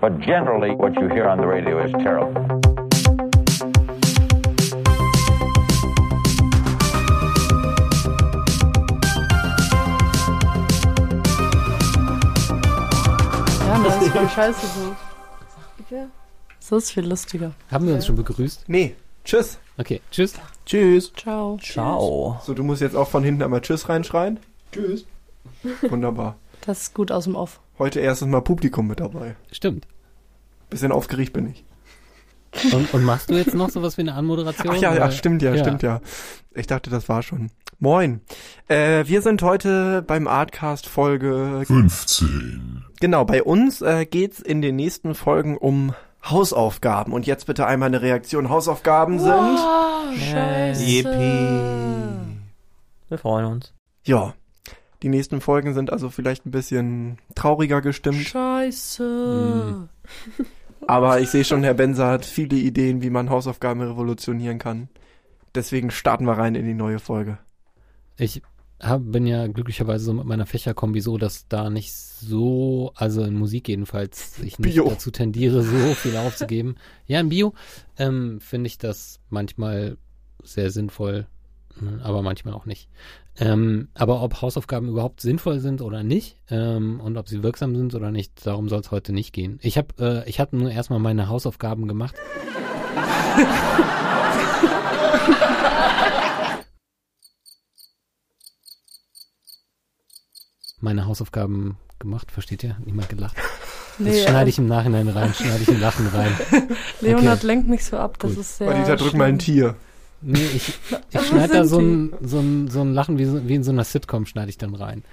But generally, what you hear on the radio is terrible. Ja, das ist voll scheiße so. So ist viel lustiger. Haben wir uns schon begrüßt? Nee. Tschüss. Okay, tschüss. Tschüss. Ciao. Ciao. So, du musst jetzt auch von hinten einmal Tschüss reinschreien. Tschüss. Wunderbar. Das ist gut aus dem Off. Heute erstes Mal Publikum mit dabei. Stimmt. Bisschen aufgeregt bin ich. Und, und machst du jetzt noch sowas wie eine Anmoderation? Ach ja, ja, stimmt ja, stimmt ja. Ich dachte, das war schon. Moin. Äh, wir sind heute beim Artcast Folge 15. Genau, bei uns äh, geht's in den nächsten Folgen um Hausaufgaben. Und jetzt bitte einmal eine Reaktion. Hausaufgaben sind. Oh, scheiße. Yippie. Wir freuen uns. Ja. Die nächsten Folgen sind also vielleicht ein bisschen trauriger gestimmt. Scheiße. Aber ich sehe schon, Herr Benzer hat viele Ideen, wie man Hausaufgaben revolutionieren kann. Deswegen starten wir rein in die neue Folge. Ich hab, bin ja glücklicherweise so mit meiner Fächerkombi so, dass da nicht so, also in Musik jedenfalls, ich nicht Bio. dazu tendiere, so viel aufzugeben. Ja, in Bio ähm, finde ich das manchmal sehr sinnvoll, aber manchmal auch nicht. Ähm, aber ob Hausaufgaben überhaupt sinnvoll sind oder nicht ähm, und ob sie wirksam sind oder nicht, darum soll es heute nicht gehen. Ich habe äh, ich hab nur erstmal meine Hausaufgaben gemacht. meine Hausaufgaben gemacht, versteht ihr? Niemand gelacht. Das Nee, schneide äh, ich im Nachhinein rein, schneide ich im Lachen rein. Leonard okay. lenkt mich so ab, das Gut. ist sehr. Weil drück mal ein. Tier. Nee, ich, ich schneide da so ein, so, ein, so ein Lachen wie, so, wie in so einer Sitcom, schneide ich dann rein.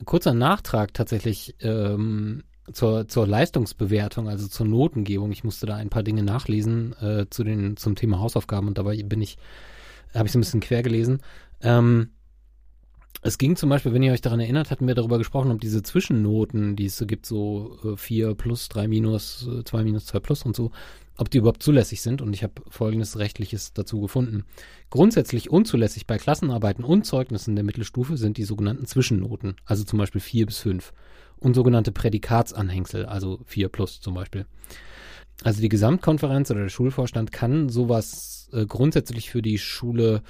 Ein kurzer Nachtrag tatsächlich ähm, zur, zur Leistungsbewertung, also zur Notengebung. Ich musste da ein paar Dinge nachlesen äh, zu den, zum Thema Hausaufgaben und dabei bin ich, habe ich so ein bisschen quer gelesen. Ähm, es ging zum Beispiel, wenn ihr euch daran erinnert, hatten wir darüber gesprochen, ob diese Zwischennoten, die es so gibt, so äh, 4 plus, 3 minus, äh, 2 minus, 2 plus und so, ob die überhaupt zulässig sind. Und ich habe folgendes Rechtliches dazu gefunden. Grundsätzlich unzulässig bei Klassenarbeiten und Zeugnissen der Mittelstufe sind die sogenannten Zwischennoten, also zum Beispiel 4 bis 5 und sogenannte Prädikatsanhängsel, also 4 plus zum Beispiel. Also die Gesamtkonferenz oder der Schulvorstand kann sowas äh, grundsätzlich für die Schule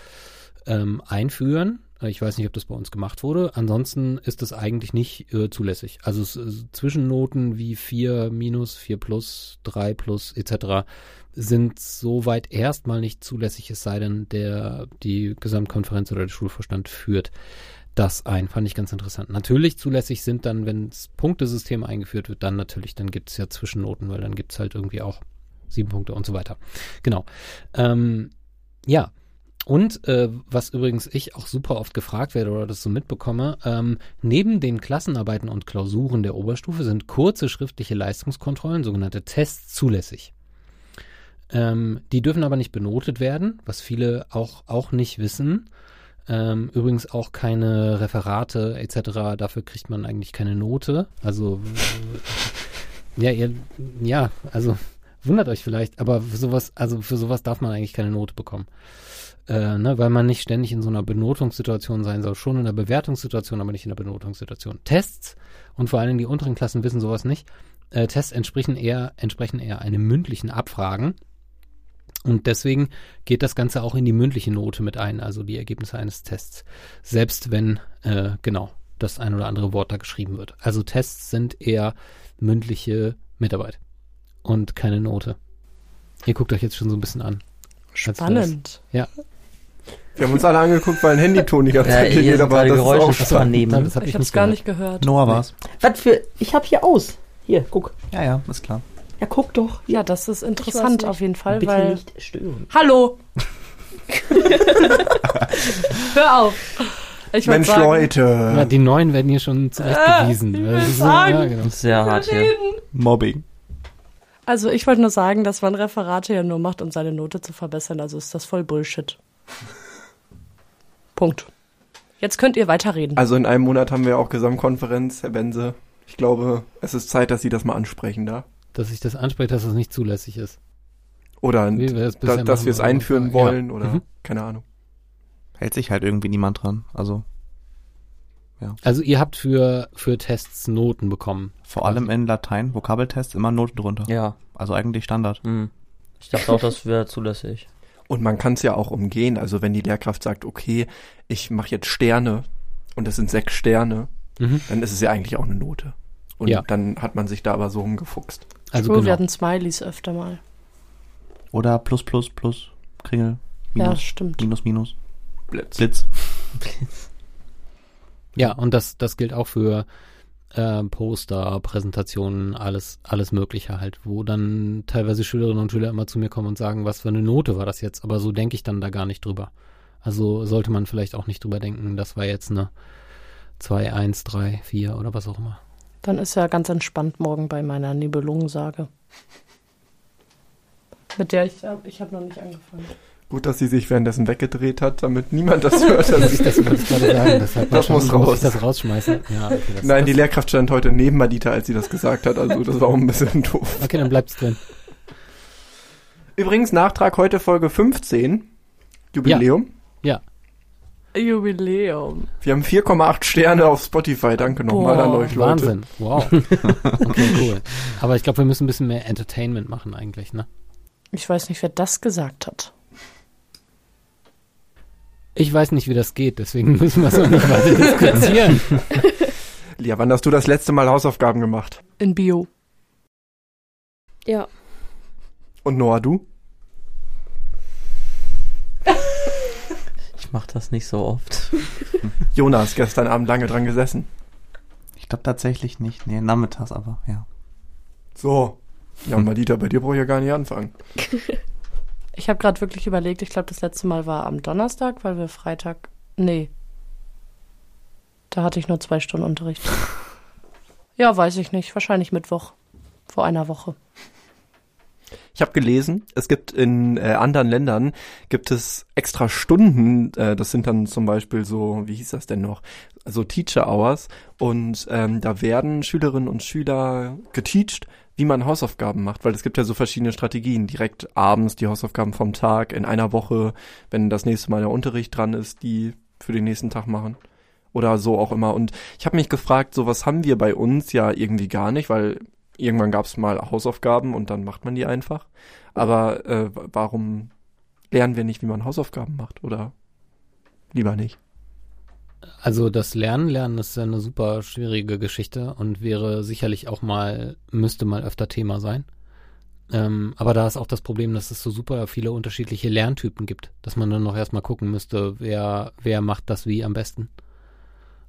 ähm, einführen. Äh, Ich weiß nicht, ob das bei uns gemacht wurde. Ansonsten ist das eigentlich nicht äh, zulässig. Also es, äh, Zwischennoten wie 4 minus, 4 plus, 3 plus etc. sind soweit erstmal nicht zulässig, es sei denn, der, die Gesamtkonferenz oder der Schulvorstand führt das ein. Fand ich ganz interessant. Natürlich zulässig sind dann, wenn das Punktesystem eingeführt wird, dann natürlich, dann gibt es ja Zwischennoten, weil dann gibt es halt irgendwie auch sieben Punkte und so weiter. Genau. Ähm, ja. Und äh, was übrigens ich auch super oft gefragt werde oder das so mitbekomme, ähm, neben den Klassenarbeiten und Klausuren der Oberstufe sind kurze schriftliche Leistungskontrollen, sogenannte Tests, zulässig. Ähm, die dürfen aber nicht benotet werden, was viele auch, auch nicht wissen. Ähm, übrigens auch keine Referate etc. Dafür kriegt man eigentlich keine Note. Also ja, ihr, ja, also wundert euch vielleicht, aber für sowas, also für sowas darf man eigentlich keine Note bekommen. Äh, ne, weil man nicht ständig in so einer Benotungssituation sein soll, schon in der Bewertungssituation, aber nicht in der Benotungssituation. Tests und vor allem die unteren Klassen wissen sowas nicht. Äh, Tests entsprechen eher, entsprechen eher einem mündlichen Abfragen. Und deswegen geht das Ganze auch in die mündliche Note mit ein, also die Ergebnisse eines Tests. Selbst wenn, äh, genau, das ein oder andere Wort da geschrieben wird. Also Tests sind eher mündliche Mitarbeit und keine Note. Ihr guckt euch jetzt schon so ein bisschen an. Spannend. Ja, Wir haben uns alle angeguckt, weil ein Handyton die ganze Ja, Zeit hier sind aber gerade das ist Geräusche auch von spannend. das habe Ich ich, hab's nicht gar gehört. nicht gehört. Noah war's. Was für. Ich hab hier aus. Hier, guck. Ja, ja, ist klar. Ja, guck doch. Ja, das ist interessant auf jeden Fall, Bitte weil. nicht stören. Hallo! Hör auf! Ich Mensch, sagen, Leute. Ja, die Neuen werden hier schon zurechtgewiesen. ich Das ist so- sagen. ja, genau. Ist sehr hart hier. Mobbing. Also ich wollte nur sagen, dass man Referate ja nur macht, um seine Note zu verbessern. Also ist das voll Bullshit. Punkt. Jetzt könnt ihr weiterreden. Also in einem Monat haben wir auch Gesamtkonferenz, Herr Benze. Ich glaube, es ist Zeit, dass Sie das mal ansprechen da. Dass ich das anspreche, dass das nicht zulässig ist. Oder Wie wir das da, dass wir es einführen ja. wollen oder Mhm. keine Ahnung. Hält sich halt irgendwie niemand dran. Also, Also ihr habt für, für Tests Noten bekommen. Vor allem in Latein, Vokabeltests, immer Noten drunter. Ja. Also eigentlich Standard. Hm. Ich dachte auch, das wäre zulässig. Und man kann es ja auch umgehen. Also wenn die Lehrkraft sagt, okay, ich mache jetzt Sterne und das sind sechs Sterne, Mhm. dann ist es ja eigentlich auch eine Note. Und Ja. dann hat man sich da aber so rumgefuchst. Also cool, wir genau. hatten Smileys öfter mal. Oder plus, plus, plus, Kringel, Ja, Minus, stimmt. Minus, Minus, Blitz. Blitz. Ja, und das, das gilt auch für äh, Poster, Präsentationen, alles, alles Mögliche halt, wo dann teilweise Schülerinnen und Schüler immer zu mir kommen und sagen, was für eine Note war das jetzt? Aber so denke ich dann da gar nicht drüber. Also sollte man vielleicht auch nicht drüber denken, das war jetzt eine 2, 1, 3, 4 oder was auch immer. Dann ist ja ganz entspannt morgen bei meiner Nibelungensage. Mit der ich, ich habe noch nicht angefangen. Gut, dass sie sich währenddessen weggedreht hat, damit niemand das hört. dass sie- Das ich gerade sagen, deshalb Das muss muss raus. ich das rausschmeißen. Ja, okay, das, Nein, das, die Lehrkraft stand heute neben Madita, als sie das gesagt hat. Also das war auch ein bisschen doof. Okay, dann bleibt's drin. Übrigens, Nachtrag heute Folge 15. Jubiläum. Jubiläum. Wir haben 4,8 Sterne auf Spotify. Danke nochmal an euch, Leute. Wahnsinn. Wow. Okay, cool. Aber ich glaube, wir müssen ein bisschen mehr Entertainment machen eigentlich, ne? Ich weiß nicht, wer das gesagt hat. Ich weiß nicht, wie das geht, deswegen müssen wir es noch nicht weiter diskutieren. Lia, wann hast du das letzte Mal Hausaufgaben gemacht? In Bio. Ja. Und Noah, du? Ich mache das nicht so oft. Jonas, gestern Abend lange dran gesessen. Ich glaube tatsächlich nicht. Nee, nachmittags aber, ja. So. Ja, Madita, bei dir brauche ich ja gar nicht anfangen. Ich habe gerade wirklich überlegt, ich glaube, das letzte Mal war am Donnerstag, weil wir Freitag. Nee. Da hatte ich nur zwei Stunden Unterricht. ja, weiß ich nicht. Wahrscheinlich Mittwoch. Vor einer Woche. Ich habe gelesen, es gibt in äh, anderen Ländern gibt es extra Stunden. Äh, das sind dann zum Beispiel so, wie hieß das denn noch? So Teacher Hours. Und ähm, da werden Schülerinnen und Schüler geteacht, wie man Hausaufgaben macht, weil es gibt ja so verschiedene Strategien. Direkt abends die Hausaufgaben vom Tag, in einer Woche, wenn das nächste Mal der Unterricht dran ist, die für den nächsten Tag machen. Oder so auch immer. Und ich habe mich gefragt, so was haben wir bei uns ja irgendwie gar nicht, weil irgendwann gab es mal Hausaufgaben und dann macht man die einfach. Aber äh, wa- warum lernen wir nicht, wie man Hausaufgaben macht? Oder lieber nicht? Also das Lernen, Lernen ist ja eine super schwierige Geschichte und wäre sicherlich auch mal, müsste mal öfter Thema sein. Ähm, aber da ist auch das Problem, dass es so super viele unterschiedliche Lerntypen gibt, dass man dann noch erstmal gucken müsste, wer, wer macht das wie am besten.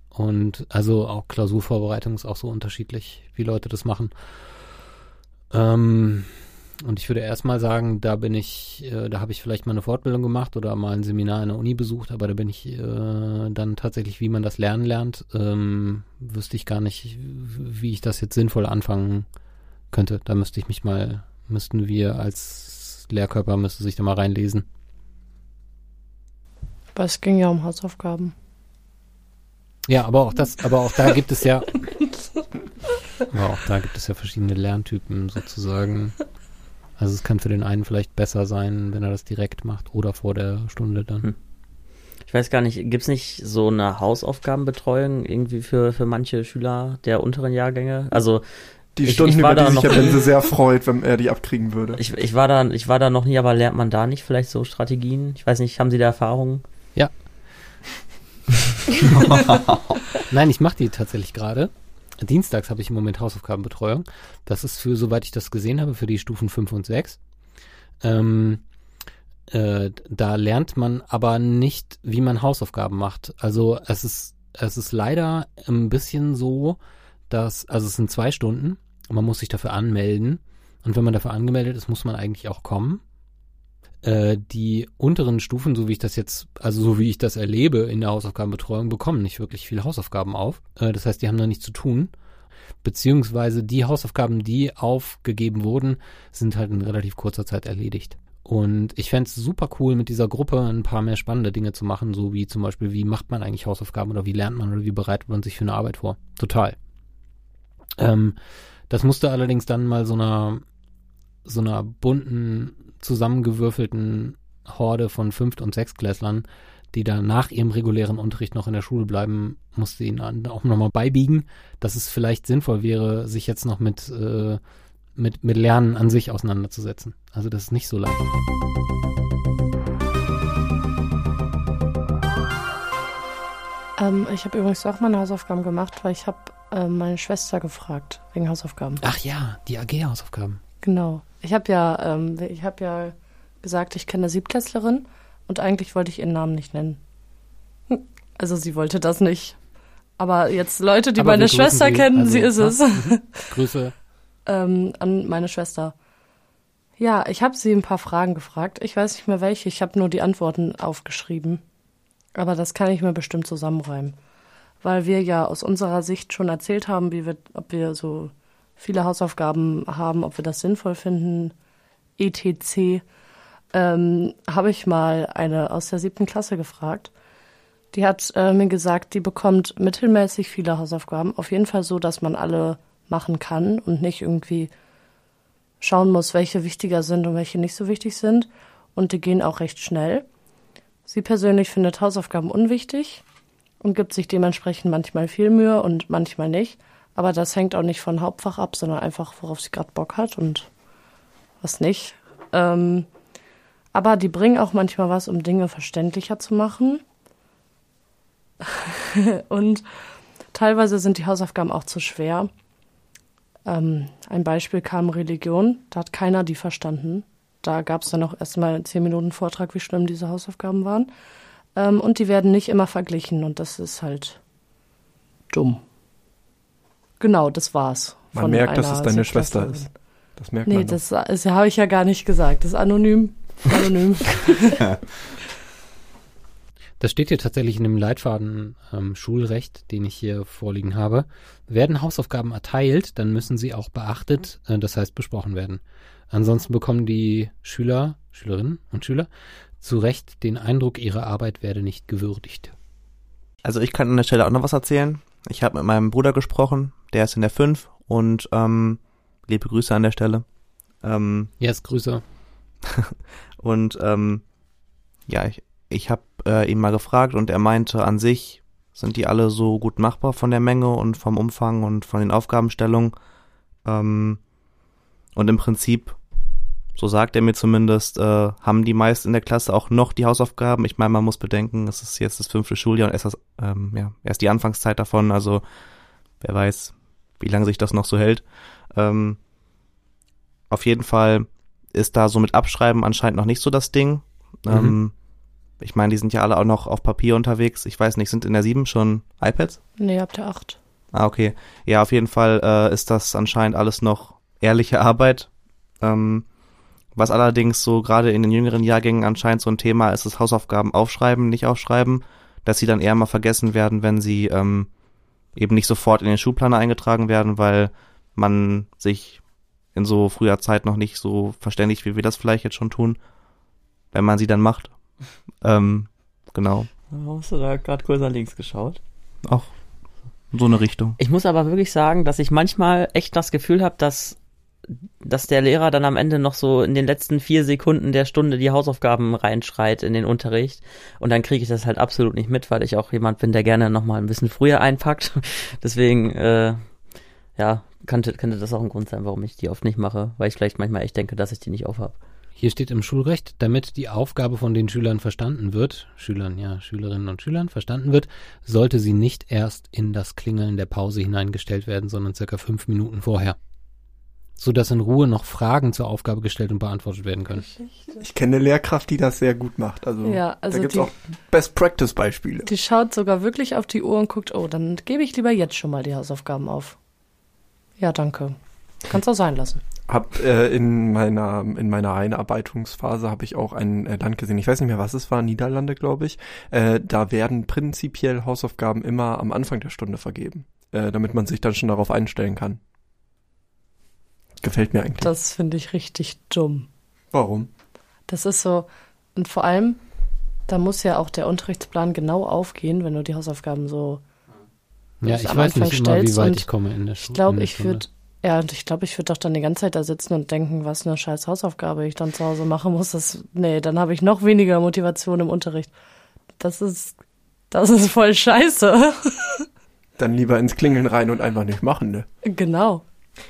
Und also auch Klausurvorbereitung ist auch so unterschiedlich, wie Leute das machen. Ähm, und ich würde erstmal sagen, da bin ich, äh, da habe ich vielleicht mal eine Fortbildung gemacht oder mal ein Seminar in der Uni besucht, aber da bin ich äh, dann tatsächlich, wie man das lernen lernt, ähm, wüsste ich gar nicht, wie ich das jetzt sinnvoll anfangen könnte. Da müsste ich mich mal, müssten wir als Lehrkörper, müsste sich da mal reinlesen. Aber es ging ja um Hausaufgaben. Ja, aber auch das, aber auch da gibt es ja, aber auch da gibt es ja verschiedene Lerntypen sozusagen. Also es kann für den einen vielleicht besser sein, wenn er das direkt macht oder vor der Stunde dann. Hm. Ich weiß gar nicht, gibt's nicht so eine Hausaufgabenbetreuung irgendwie für, für manche Schüler der unteren Jahrgänge? Also Die Ich- Stunden, ich war über die da sich nie. Benze sehr freut, wenn er die abkriegen würde. ich, ich war da, ich war da noch nie, aber lernt man da nicht vielleicht so Strategien? Ich weiß nicht, haben Sie da Erfahrungen? Nein, ich mache die tatsächlich gerade. Dienstags habe ich im Moment Hausaufgabenbetreuung. Das ist für, soweit ich das gesehen habe, für die Stufen 5 und 6. Ähm, äh, da lernt man aber nicht, wie man Hausaufgaben macht. Also es ist, es ist leider ein bisschen so, dass, also es sind zwei Stunden und man muss sich dafür anmelden. Und wenn man dafür angemeldet ist, muss man eigentlich auch kommen. Äh, die unteren Stufen, so wie ich das jetzt, also so wie ich das erlebe in der Hausaufgabenbetreuung, bekommen nicht wirklich viele Hausaufgaben auf. Äh, das heißt, die haben da nichts zu tun. Beziehungsweise die Hausaufgaben, die aufgegeben wurden, sind halt in relativ kurzer Zeit erledigt. Und ich fänd's super cool, mit dieser Gruppe ein paar mehr spannende Dinge zu machen, so wie zum Beispiel, wie macht man eigentlich Hausaufgaben oder wie lernt man oder wie bereitet man sich für eine Arbeit vor. Total. Ähm, das musste allerdings dann mal so einer, so einer bunten, zusammengewürfelten Horde von Fünft- und Sechstklässlern die da nach ihrem regulären Unterricht noch in der Schule bleiben, musste ihnen auch nochmal beibiegen, dass es vielleicht sinnvoll wäre, sich jetzt noch mit, äh, mit, mit Lernen an sich auseinanderzusetzen. Also das ist nicht so leicht. Ähm, ich habe übrigens auch meine Hausaufgaben gemacht, weil ich habe äh, meine Schwester gefragt wegen Hausaufgaben. Ach ja, die AG-Hausaufgaben. Genau. Ich habe ja, ähm, ich habe ja gesagt, ich kenne eine Siebtklässlerin und eigentlich wollte ich ihren Namen nicht nennen. Hm. Also sie wollte das nicht. Aber jetzt Leute, die Aber meine Schwester sie. kennen, Also, sie ist ja. es. Grüße. ähm, an meine Schwester. Ja, ich habe sie ein paar Fragen gefragt. Ich weiß nicht mehr welche. Ich habe nur die Antworten aufgeschrieben. Aber das kann ich mir bestimmt zusammenreimen. Weil wir ja aus unserer Sicht schon erzählt haben, wie wir, ob wir so viele Hausaufgaben haben, ob wir das sinnvoll finden, etc. Ähm, habe ich mal eine aus der siebten Klasse gefragt. Die hat äh, mir gesagt, die bekommt mittelmäßig viele Hausaufgaben. Auf jeden Fall so, dass man alle machen kann und nicht irgendwie schauen muss, welche wichtiger sind und welche nicht so wichtig sind. Und die gehen auch recht schnell. Sie persönlich findet Hausaufgaben unwichtig und gibt sich dementsprechend manchmal viel Mühe und manchmal nicht. Aber das hängt auch nicht von Hauptfach ab, sondern einfach, worauf sie gerade Bock hat und was nicht. Ähm, aber die bringen auch manchmal was, um Dinge verständlicher zu machen. und teilweise sind die Hausaufgaben auch zu schwer. Ähm, ein Beispiel kam Religion, da hat keiner die verstanden. Da gab es dann auch erstmal zehn Minuten Vortrag, wie schlimm diese Hausaufgaben waren. Ähm, und die werden nicht immer verglichen und das ist halt dumm. Genau, das war's. Man von merkt, dass es deine Schwester ist. Das merkt Nee, man. doch. das, das habe ich ja gar nicht gesagt. Das ist anonym. Anonym. Das steht hier tatsächlich in dem Leitfaden ähm, Schulrecht, den ich hier vorliegen habe. Werden Hausaufgaben erteilt, dann müssen sie auch beachtet, äh, das heißt besprochen werden. Ansonsten bekommen die Schüler, Schülerinnen und Schüler zu Recht den Eindruck, ihre Arbeit werde nicht gewürdigt. Also ich kann an der Stelle auch noch was erzählen. Ich habe mit meinem Bruder gesprochen, der ist in der 5 und ähm, liebe Grüße an der Stelle. Ähm, Yes, Grüße. und ähm, ja, ich, ich habe äh, ihn mal gefragt und er meinte, an sich sind die alle so gut machbar von der Menge und vom Umfang und von den Aufgabenstellungen. Ähm, und im Prinzip, so sagt er mir zumindest, äh, haben die meisten in der Klasse auch noch die Hausaufgaben. Ich meine, man muss bedenken, es ist jetzt das fünfte Schuljahr und erst, das, ähm, ja, erst die Anfangszeit davon. Also wer weiß, wie lange sich das noch so hält. Ähm, auf jeden Fall ist da so mit Abschreiben anscheinend noch nicht so das Ding. Mhm. Ähm, ich meine, die sind ja alle auch noch auf Papier unterwegs. Ich weiß nicht, sind in der 7 schon iPads? nee, habt ihr acht. Ah, okay. Ja, auf jeden Fall äh, ist das anscheinend alles noch ehrliche Arbeit. Ähm, was allerdings so gerade in den jüngeren Jahrgängen anscheinend so ein Thema ist, ist Hausaufgaben aufschreiben, nicht aufschreiben, dass sie dann eher mal vergessen werden, wenn sie ähm, eben nicht sofort in den Schulplaner eingetragen werden, weil man sich in so früher Zeit noch nicht so verständigt, wie wir das vielleicht jetzt schon tun, wenn man sie dann macht. Ähm, genau. Hast du da gerade kurz nach links geschaut? Auch so eine Richtung. Ich muss aber wirklich sagen, dass ich manchmal echt das Gefühl habe, dass, dass der Lehrer dann am Ende noch so in den letzten vier Sekunden der Stunde die Hausaufgaben reinschreit in den Unterricht. Und dann kriege ich das halt absolut nicht mit, weil ich auch jemand bin, der gerne nochmal ein bisschen früher einpackt. Deswegen, äh, ja, könnte, könnte das auch ein Grund sein, warum ich die oft nicht mache, weil ich vielleicht manchmal echt denke, dass ich die nicht aufhab. Hier steht im Schulrecht, damit die Aufgabe von den Schülern verstanden wird, Schülern, ja, Schülerinnen und Schülern verstanden wird, sollte sie nicht erst in das Klingeln der Pause hineingestellt werden, sondern circa fünf Minuten vorher. Sodass in Ruhe noch Fragen zur Aufgabe gestellt und beantwortet werden können. Ich kenne eine Lehrkraft, die das sehr gut macht. Also, Ja, also da gibt's die- auch Best-Practice-Beispiele. Die schaut sogar wirklich auf die Uhr und guckt, oh, dann gebe ich lieber jetzt schon mal die Hausaufgaben auf. Ja, danke. Kannst auch sein lassen. Hab äh, in meiner in meiner Einarbeitungsphase habe ich auch ein äh, Land gesehen. Ich weiß nicht mehr, was es war, Niederlande, glaube ich. Äh, da werden prinzipiell Hausaufgaben immer am Anfang der Stunde vergeben, äh, damit man sich dann schon darauf einstellen kann. Gefällt mir eigentlich. Das finde ich richtig dumm. Warum? Das ist so, und vor allem, da muss ja auch der Unterrichtsplan genau aufgehen, wenn du die Hausaufgaben so. Ja, ich am weiß Anfang nicht immer, wie stellst weit und ich komme in der Ich Schule. glaube, ich würde, ja, und ich glaube, ich würde doch dann die ganze Zeit da sitzen und denken, was eine scheiß Hausaufgabe ich dann zu Hause machen muss. Das, nee, dann habe ich noch weniger Motivation im Unterricht. das ist, das ist voll scheiße. Dann lieber ins Klingeln rein und einfach nicht machen, ne? genau.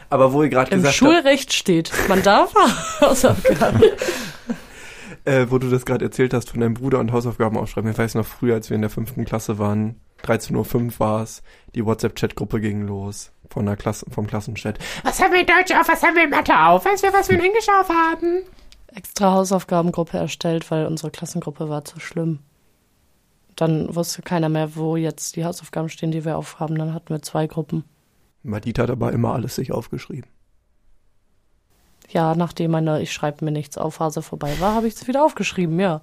Aber wo ihr gerade Im gesagt habt, Schulrecht steht, man darf Hausaufgaben. äh, wo du das gerade erzählt hast von deinem Bruder und Hausaufgaben aufschreiben. Ich weiß noch früher, als wir in der fünften Klasse waren, 13.05 Uhr war es, die WhatsApp-Chat-Gruppe ging los von der Klasse, vom Klassenchat. Was haben wir in Deutsch auf, was haben wir in Mathe auf? Weißt du, was wir in Englisch auf haben? Extra Hausaufgabengruppe erstellt, weil unsere Klassengruppe war zu schlimm. Dann wusste keiner mehr, wo jetzt die Hausaufgaben stehen, die wir aufhaben. Dann hatten wir zwei Gruppen. Madita hat aber immer alles sich aufgeschrieben. Ja, nachdem meine Ich schreibe mir nichts auf Phase vorbei war, habe ich es wieder aufgeschrieben, ja.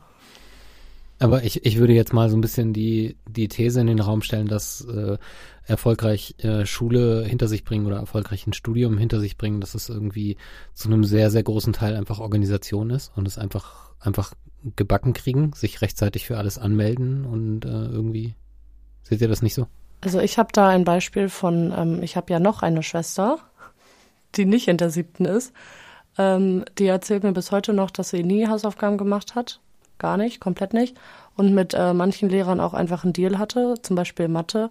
Aber ich, ich würde jetzt mal so ein bisschen die, die These in den Raum stellen, dass äh, erfolgreich äh, Schule hinter sich bringen oder erfolgreich ein Studium hinter sich bringen, dass es irgendwie zu einem sehr, sehr großen Teil einfach Organisation ist und es einfach, einfach gebacken kriegen, sich rechtzeitig für alles anmelden und äh, irgendwie. Seht ihr das nicht so? Also ich habe da ein Beispiel von, ähm, ich habe ja noch eine Schwester, die nicht in der siebten ist. Ähm, die erzählt mir bis heute noch, dass sie nie Hausaufgaben gemacht hat. Gar nicht, komplett nicht. Und mit äh, manchen Lehrern auch einfach einen Deal hatte, zum Beispiel Mathe,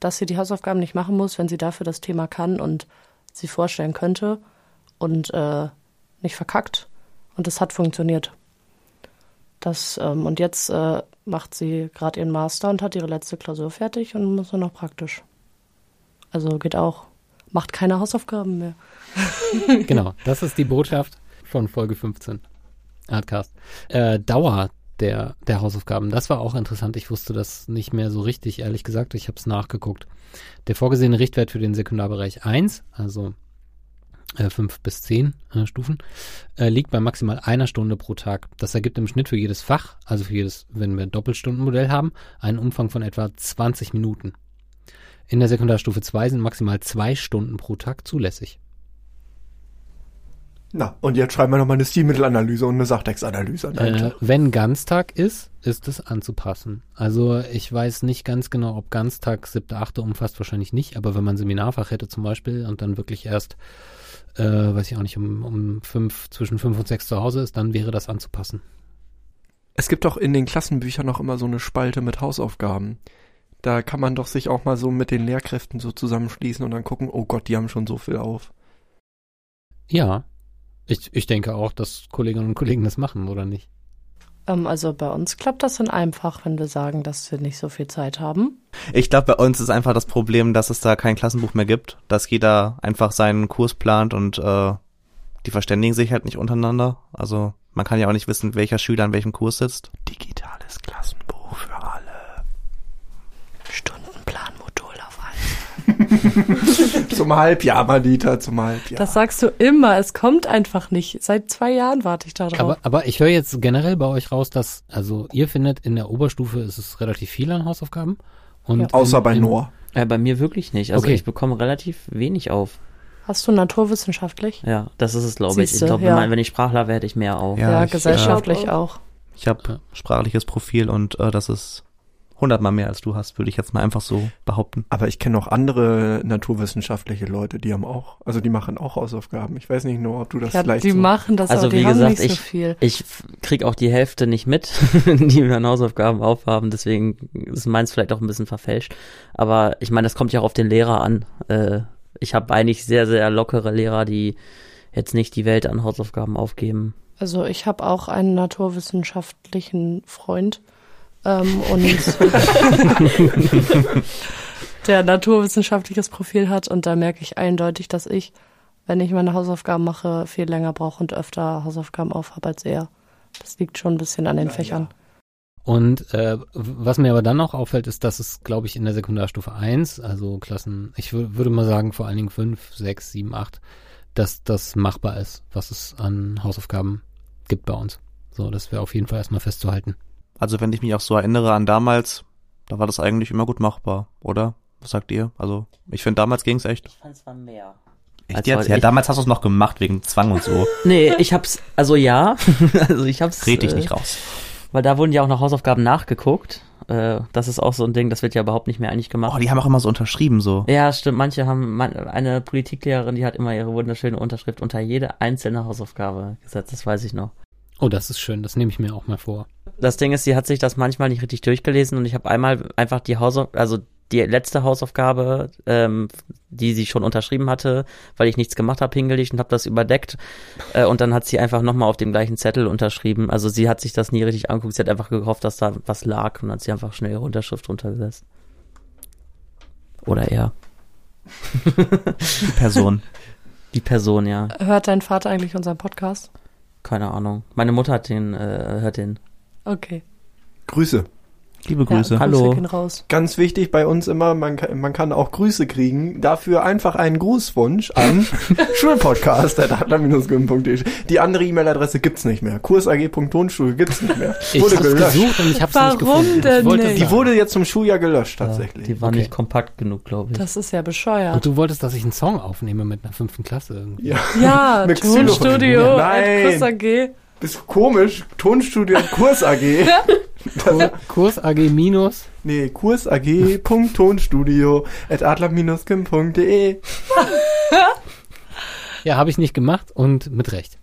dass sie die Hausaufgaben nicht machen muss, wenn sie dafür das Thema kann und sie vorstellen könnte und äh, nicht verkackt. Und es hat funktioniert. Das, ähm, und jetzt äh, macht sie gerade ihren Master und hat ihre letzte Klausur fertig und muss nur noch praktisch. Also geht auch. Macht keine Hausaufgaben mehr. genau, das ist die Botschaft von Folge 15. Artcast. Äh, Dauer der, der Hausaufgaben, das war auch interessant. Ich wusste das nicht mehr so richtig, ehrlich gesagt. Ich habe es nachgeguckt. Der vorgesehene Richtwert für den Sekundarbereich 1, also äh, 5 bis 10 äh, Stufen, äh, liegt bei maximal einer Stunde pro Tag. Das ergibt im Schnitt für jedes Fach, also für jedes, wenn wir ein Doppelstundenmodell haben, einen Umfang von etwa 20 Minuten. In der Sekundarstufe 2 sind maximal zwei Stunden pro Tag zulässig. Na, und jetzt schreiben wir nochmal eine Stilmittelanalyse und eine Sachtextanalyse an einen Äh, wenn Ganztag ist, ist es anzupassen. Also ich weiß nicht ganz genau, ob Ganztag siebte, achte umfasst, wahrscheinlich nicht, aber wenn man Seminarfach hätte zum Beispiel und dann wirklich erst, äh, weiß ich auch nicht, um, um fünf, zwischen fünf und sechs zu Hause ist, dann wäre das anzupassen. Es gibt doch in den Klassenbüchern noch immer so eine Spalte mit Hausaufgaben. Da kann man doch sich auch mal so mit den Lehrkräften so zusammenschließen und dann gucken, oh Gott, die haben schon so viel auf. Ja, ich, ich denke auch, dass Kolleginnen und Kollegen das machen, oder nicht? Ähm, also bei uns klappt das in einem Fach, wenn wir sagen, dass wir nicht so viel Zeit haben. Ich glaube, bei uns ist einfach das Problem, dass es da kein Klassenbuch mehr gibt, dass jeder einfach seinen Kurs plant und äh, die verständigen sich halt nicht untereinander. Also man kann ja auch nicht wissen, welcher Schüler an welchem Kurs sitzt. Digitales Klassenbuch für alle. Stundenplan-Modul auf alles. Zum Halbjahr, Madita, zum Halbjahr. Das sagst du immer, es kommt einfach nicht. Seit zwei Jahren warte ich darauf. Aber, aber ich höre jetzt generell bei euch raus, dass, also ihr findet, in der Oberstufe ist es relativ viel an Hausaufgaben. Und Ja. Außer in, bei Noah. Äh, bei mir wirklich nicht. Also Okay. ich bekomme relativ wenig auf. Hast du naturwissenschaftlich? Ja, das ist es, glaube ich. Ich glaube, ja. wenn, ich Sprachler wäre, hätte ich mehr auf. Ja, Ja, ich, gesellschaftlich äh, auch. Ich habe sprachliches Profil und äh, das ist hundertmal mehr als du hast, würde ich jetzt mal einfach so behaupten. Aber ich kenne noch andere naturwissenschaftliche Leute, die haben auch, also die machen auch Hausaufgaben. Ich weiß nicht nur, ob du das Ja, vielleicht die so machen das, Also aber die wie haben gesagt, nicht so ich-. Ich krieg auch die Hälfte nicht mit, die wir an Hausaufgaben aufhaben, deswegen ist meins vielleicht auch ein bisschen verfälscht. Aber ich meine, das kommt ja auch auf den Lehrer an. Äh, ich habe eigentlich sehr, sehr lockere Lehrer, die jetzt nicht die Welt an Hausaufgaben aufgeben. Also ich habe auch einen naturwissenschaftlichen Freund ähm, und der naturwissenschaftliches Profil hat und da merke ich eindeutig, dass ich, wenn ich meine Hausaufgaben mache, viel länger brauche und öfter Hausaufgaben aufhabe als er. Das liegt schon ein bisschen an den Fächern. Und äh, was mir aber dann noch auffällt, ist, dass es, glaube ich, in der Sekundarstufe 1, also Klassen, ich wür- würde mal sagen vor allen Dingen 5, 6, 7, 8, dass das machbar ist, was es an Hausaufgaben gibt bei uns. So, das wäre auf jeden Fall erstmal festzuhalten. Also wenn ich mich auch so erinnere an damals, da war das eigentlich immer gut machbar, oder? Was sagt ihr? Also ich finde, damals ging's echt. Ich fand es war mehr. Echt Also, jetzt? Ja, damals hast du es noch gemacht wegen Zwang und so. Nee, ich hab's, also ja, also ich hab's. Red dich äh, nicht raus. Weil da wurden ja auch noch Hausaufgaben nachgeguckt. Äh, das ist auch so ein Ding, das wird ja überhaupt nicht mehr eigentlich gemacht. Oh, die haben auch immer so unterschrieben so. Ja, stimmt. Manche haben, man, eine Politiklehrerin, die hat immer ihre wunderschöne Unterschrift unter jede einzelne Hausaufgabe gesetzt. Das weiß ich noch. Oh, das ist schön. Das nehme ich mir auch mal vor. Das Ding ist, sie hat sich das manchmal nicht richtig durchgelesen und ich habe einmal einfach die Hausaufgabe, also die letzte Hausaufgabe, ähm, die sie schon unterschrieben hatte, weil ich nichts gemacht habe, hingelegt und habe das überdeckt. Äh, und dann hat sie einfach nochmal auf dem gleichen Zettel unterschrieben. Also sie hat sich das nie richtig angeguckt. Sie hat einfach gehofft, dass da was lag und hat sie einfach schnell ihre Unterschrift runtergesetzt. Oder er. Die Person. Die Person, ja. Hört dein Vater eigentlich unseren Podcast? Keine Ahnung. Meine Mutter hat den, äh, hört den. Okay. Grüße. Liebe Grüße. Ja, Hallo. Grüße gehen raus. Ganz wichtig bei uns immer, man kann, man kann auch Grüße kriegen. Dafür einfach einen Grußwunsch an schulpodcast.de. Die andere E-Mail-Adresse gibt's nicht mehr. kursag.tonstudio gibt's nicht mehr. Ich Wurde hab's gelöscht. gesucht und ich hab's nicht Warum gefunden. denn ich wollte nicht? Die wurde jetzt zum Schuljahr gelöscht, tatsächlich. Die war Okay. nicht kompakt genug, glaube ich. Das ist ja bescheuert. Und du wolltest, dass ich einen Song aufnehme mit einer fünften Klasse irgendwie. ja. ja. Tonstudio, Nein. AG. Bist komisch. Tonstudio Kurs AG. Kur Kurs AG minus. Nee, Kurs AG.tonstudio at adler-kim.de. Ja, habe ich nicht gemacht und mit Recht.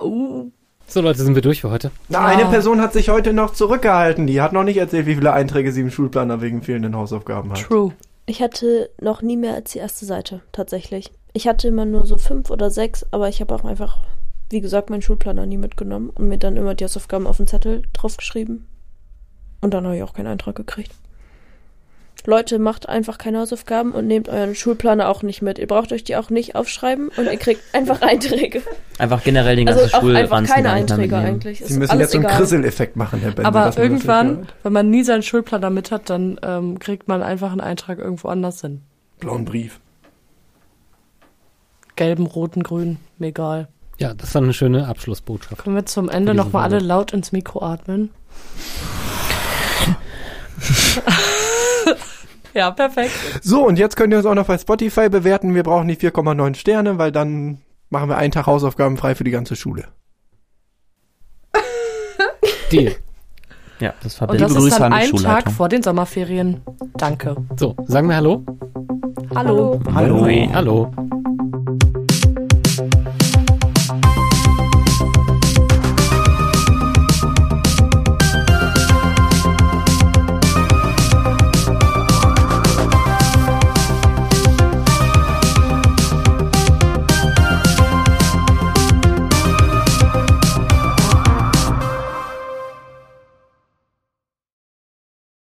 Uh, So Leute, sind wir durch für heute. Na, eine Person hat sich heute noch zurückgehalten. Die hat noch nicht erzählt, wie viele Einträge sie im Schulplaner wegen fehlenden Hausaufgaben hat. true. Ich hatte noch nie mehr als die erste Seite, tatsächlich. Ich hatte immer nur so fünf oder sechs, aber ich habe auch einfach, wie gesagt, meinen Schulplaner nie mitgenommen und mir dann immer die Hausaufgaben auf den Zettel draufgeschrieben. Und dann habe ich auch keinen Eintrag gekriegt. Leute, macht einfach keine Hausaufgaben und nehmt euren Schulplaner auch nicht mit. Ihr braucht euch die auch nicht aufschreiben und ihr kriegt einfach Einträge. Einfach generell den ganzen Also einfach Schulranzen keine Einträge mitnehmen. eigentlich. Sie müssen jetzt so einen. Krisseleffekt machen, Herr Bender. Aber irgendwann, wenn man nie seinen Schulplaner mit hat, dann ähm, kriegt man einfach einen Eintrag irgendwo anders hin. Blauen Brief. Gelben, roten, grün, mir egal. Ja, das war eine schöne Abschlussbotschaft. Können wir zum Ende nochmal alle laut ins Mikro atmen? ja, perfekt. So, und jetzt könnt ihr uns auch noch bei Spotify bewerten. Wir brauchen die 4,9 Sterne, weil dann machen wir einen Tag Hausaufgaben frei für die ganze Schule. Deal. Ja, das Und verbindet. das Liebe ist Grüße dann ein Tag vor den Sommerferien. Danke. So, sagen wir Hallo? Hallo. Hallo. Hallo.